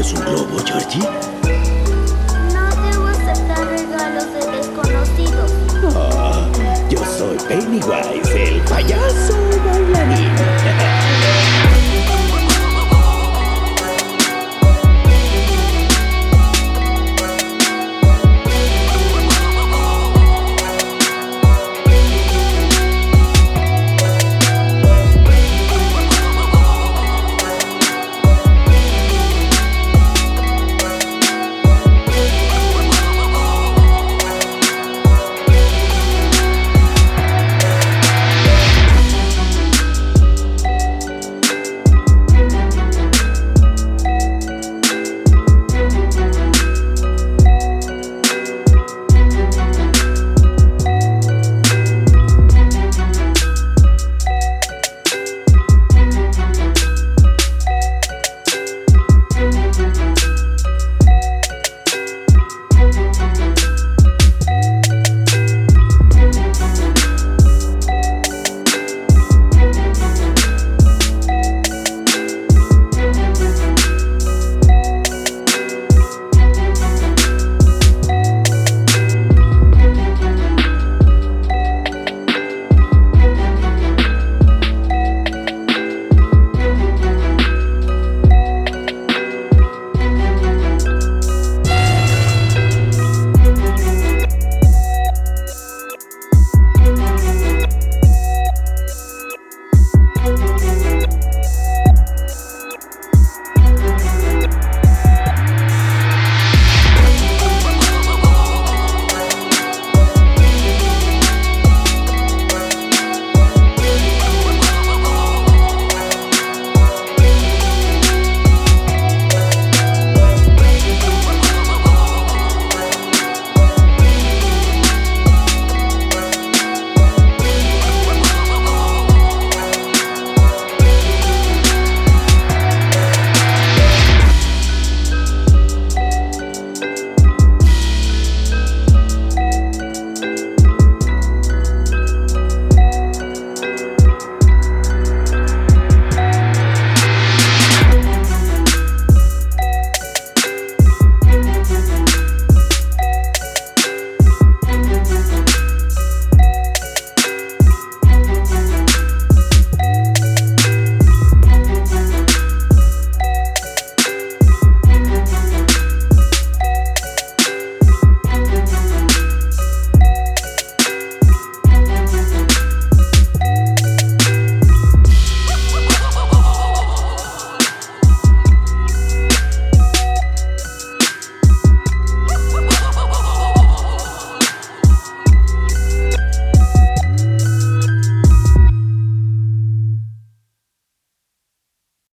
¿Quieres un globo, Georgie? No debo aceptar regalos de desconocidos. Oh, yo soy Pennywise, el payaso bailarín.